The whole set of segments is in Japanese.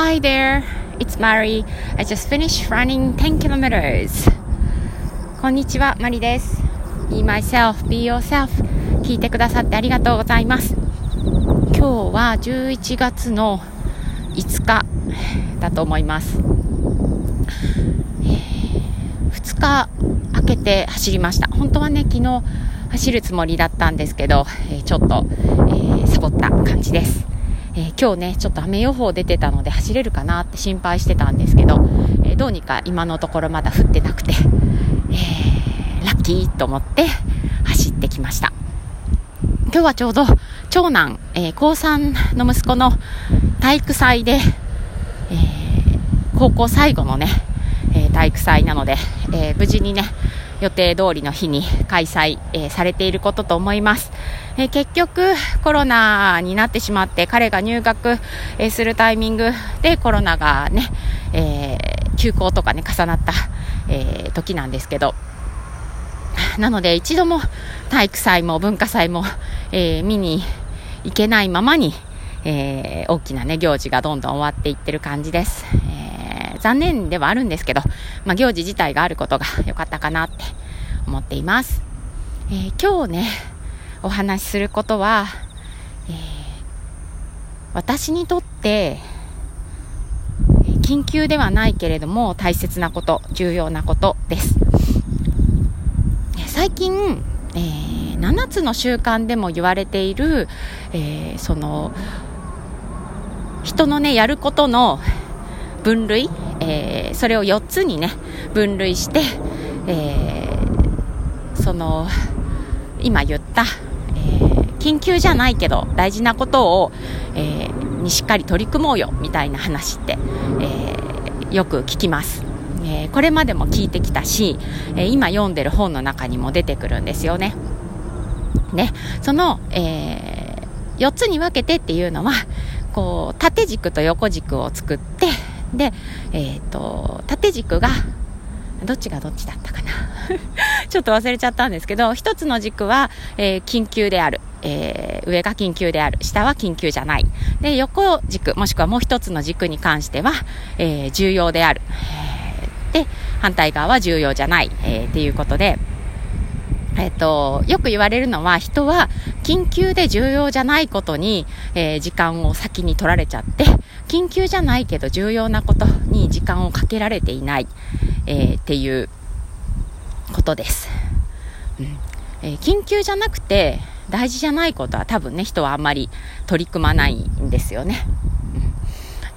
Hi there, it's Mari. I just finished running 10 kilometers. こんにちは、マリです。Be myself, be yourself. 聞いてくださってありがとうございます。今日は11月の5日だと思います。2日明けて走りました。本当はね、昨日走るつもりだったんですけど、えちょっと、えー、サボった感じです。今日ね、ちょっと雨予報出てたので走れるかなって心配してたんですけど、えー、どうにか今のところまだ降ってなくて、えー、ラッキーと思って走ってきました。今日はちょうど長男、え高3の息子の体育祭で、え高校最後のね、え体育祭なので、え無事にね、予定通りの日に開催、えー、されていることと思います、えー、結局コロナになってしまって彼が入学、えー、するタイミングでコロナがね、え休校とかね重なった、え時なんですけど。なので一度も体育祭も文化祭も、え見に行けないままに、え大きなね行事がどんどん終わっていってる感じです、残念ではあるんですけど、まあ、行事自体があることが良かったかなって思っています。えー、今日ね、お話しすることは、えー、私にとって、緊急ではないけれども大切なこと、重要なことです。最近、えー、7つの習慣でも言われている、えー、その人のねやることの分類、えー、それを4つにね分類して、えー、その今言った、えー、緊急じゃないけど大事なことを、えにしっかり取り組もうよみたいな話って、えよく聞きます。えこれまでも聞いてきたし、え今読んでる本の中にも出てくるんですよね。ね、その、え4つに分けてっていうのはこう縦軸と横軸を作ってで、えっ、ー、と、縦軸が、どっちがどっちだったかな ちょっと忘れちゃったんですけど、一つの軸は、えー、緊急である。えー、上が緊急である。下は緊急じゃない。で、横軸、もしくはもう一つの軸に関しては、えー、重要である。で、反対側は重要じゃない。えー、っていうことで、えっ、と、よく言われるのは人は緊急で重要じゃないことに、えー、時間を先に取られちゃって、緊急じゃないけど重要なことに時間をかけられていない、えー、っていうことです、うん。えー、緊急じゃなくて大事じゃないことは多分ね人はあんまり取り組まないんですよね、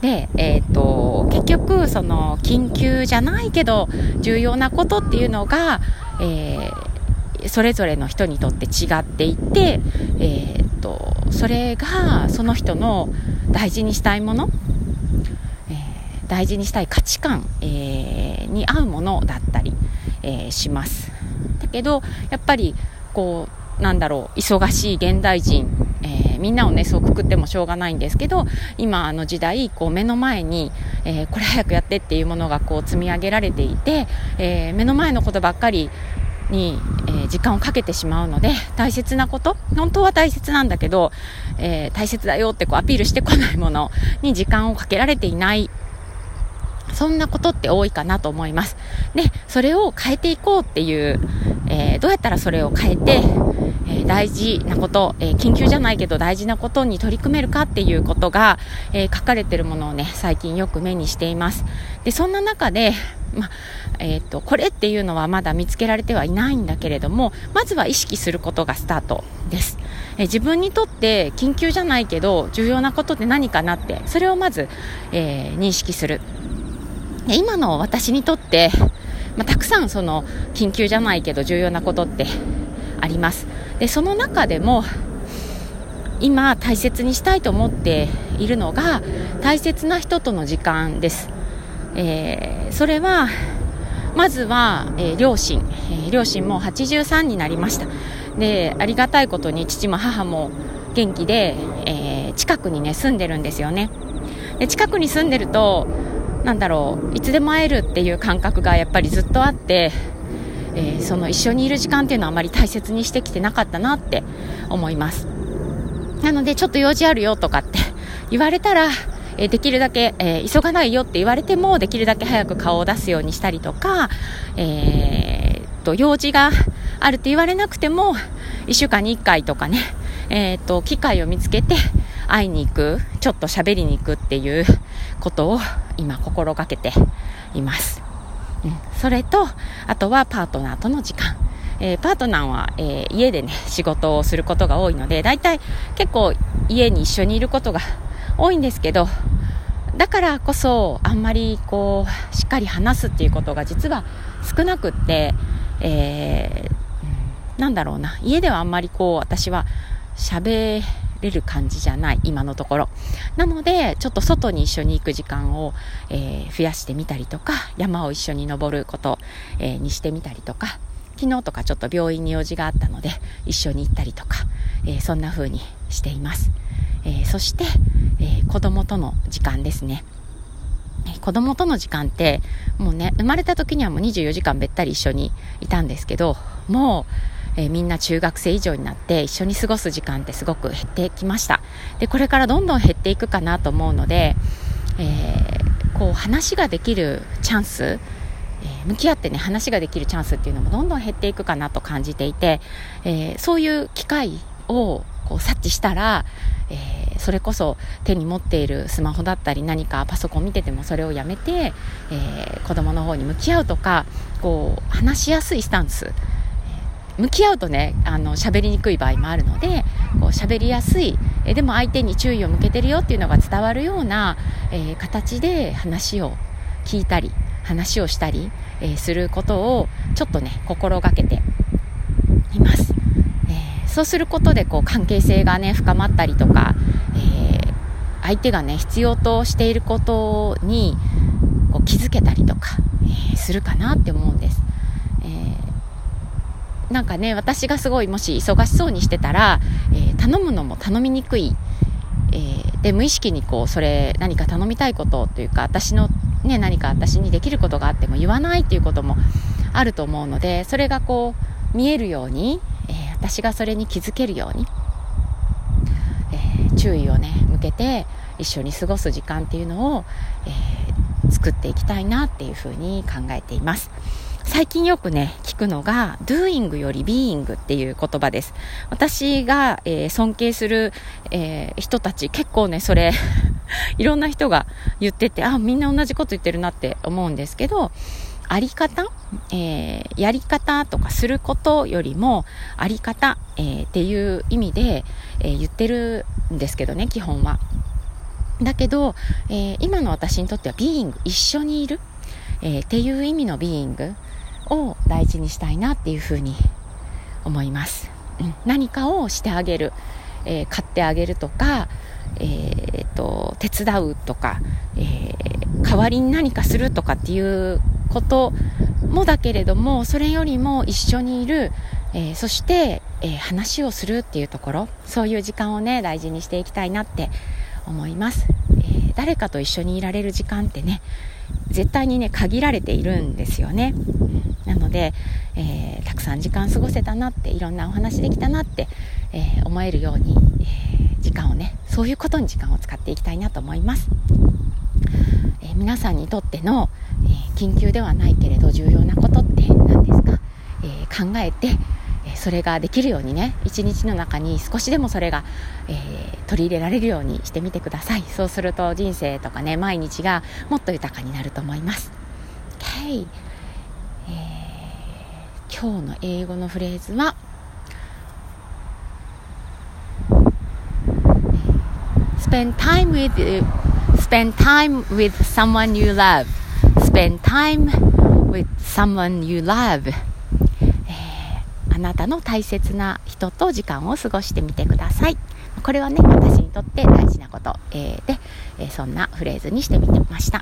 で、えーと、結局その緊急じゃないけど重要なことっていうのが、えー、それぞれの人にとって違っていて、えーとそれがその人の大事にしたいもの、えー、大事にしたい価値観、えー、に合うものだったり、えー、します。だけどやっぱりこうなんだろう忙しい現代人、えみんなをねそうくくってもしょうがないんですけど今の時代こう目の前に、えこれ早くやってっていうものがこう積み上げられていて、え目の前のことばっかりに、えー、時間をかけてしまうので大切なこと本当は大切なんだけど、えー、大切だよってこうアピールしてこないもの に時間をかけられていないそんなことって多いかなと思います。で、それを変えていこうっていう、えー、どうやったらそれを変えて、えー、大事なこと、えー、緊急じゃないけど大事なことに取り組めるかっていうことが、え書かれてるものをね、最近よく目にしています。で、そんな中で、まえーと、これっていうのはまだ見つけられてはいないんだけれどもまずは意識することがスタートです、え、自分にとって緊急じゃないけど重要なことって何かなってそれをまず、えー、認識する。今の私にとって、まあ、たくさんその緊急じゃないけど重要なことってあります。でその中でも今大切にしたいと思っているのが大切な人との時間です。えー、それはまずは、えー、両親、えー、両親も83になりました。でありがたいことに父も母も元気で、えー、近くにね住んでるんですよね。で近くに住んでるとなんだろういつでも会えるっていう感覚がやっぱりずっとあって、え、その一緒にいる時間っていうのはあまり大切にしてきてなかったなって思います。なのでちょっと用事あるよとかって言われたらえできるだけ、えー、急がないよって言われても、できるだけ早く顔を出すようにしたりとか、えー、と、用事があるって言われなくても、1週間に1回とかね、えー、と、機会を見つけて会いに行く、ちょっと喋りに行くっていうことを今心がけています。うん、それと、あとはパートナーとの時間。えー、パートナーは、えー、家でね、仕事をすることが多いので、大体結構家に一緒にいることが多いんですけど、だからこそ、あんまりこう、しっかり話すっていうことが実は少なくって、えー、なんだろうな、家ではあんまりこう、私は喋れる感じじゃない、今のところ。なので、ちょっと外に一緒に行く時間を、えー、増やしてみたりとか、山を一緒に登ること、えー、にしてみたりとか、昨日とかちょっと病院に用事があったので一緒に行ったりとか、えー、そんな風にしています、えー、そして、えー、子供との時間ですね。子供との時間ってもうね生まれた時にはもう24時間べったり一緒にいたんですけどもう、えー、みんな中学生以上になって一緒に過ごす時間ってすごく減ってきました。でこれからどんどん減っていくかなと思うので、えー、こう話ができるチャンスえ向き合ってね話ができるチャンスっていうのもどんどん減っていくかなと感じていて、え、そういう機会をこう察知したら、えー、それこそ手に持っているスマホだったり何かパソコン見ててもそれをやめて、えー、子供の方に向き合うとかこう話しやすいスタンス。向き合うとねあの喋りにくい場合もあるのでこう喋りやすいえでも相手に注意を向けてるよっていうのが伝わるような、えー、形で話を聞いたり話をしたり、えー、することをちょっとね心がけています、そうすることでこう関係性がね深まったりとか、えー、相手がね必要としていることにこう気づけたりとか、えするかなって思うんです、えなんかね私がすごいもし忙しそうにしてたら、え頼むのも頼みにくい。え、で無意識にこうそれ何か頼みたいことというか私のね、何か私にできることがあっても言わないっていうこともあると思うのでそれがこう見えるように、私がそれに気づけるように、えー、注意をね向けて一緒に過ごす時間っていうのを、えー、作っていきたいなっていうふうに考えています。最近よくね、聞くのが、doing より being っていう言葉です。私が、えー、尊敬する、え、人たち、結構ね、それ いろんな人が言ってて、あ、みんな同じこと言ってるなって思うんですけど、あり方、えー、やり方とかすることよりも、あり方、えー、っていう意味で、えー、言ってるんですけどね、基本は。だけど、え今の私にとっては、ビーイング、一緒にいる、えっていう意味のビーイングを大事にしたいなっていうふうに思います。うん、何かをしてあげる、え買ってあげるとか、えーと、手伝うとか、えー、代わりに何かするとかっていうこともだけれどもそれよりも一緒にいる、えー、そして、えー、話をするっていうところそういう時間をね大事にしていきたいなって思います、え誰かと一緒にいられる時間ってね絶対にね限られているんですよね。なので、えたくさん時間過ごせたなっていろんなお話できたなって、え思えるように、え時間をねそういうことに時間を使っていきたいなと思います、えー、皆さんにとっての、え、緊急ではないけれど重要なことって何ですか、え、考えてそれができるようにね一日の中に少しでもそれが、えー、取り入れられるようにしてみてください。そうすると人生とかね毎日がもっと豊かになると思います。OK、えー、今日の英語のフレーズは「spend time with spend time with someone you love spend time with someone you love、えー、あなたの大切な人と時間を過ごしてみてくださいこれはね私にとって大事なこと、えー、で、えー、そんなフレーズにしてみてました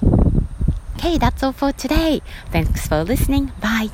Okay, that's all for today. Thanks for listening. Bye.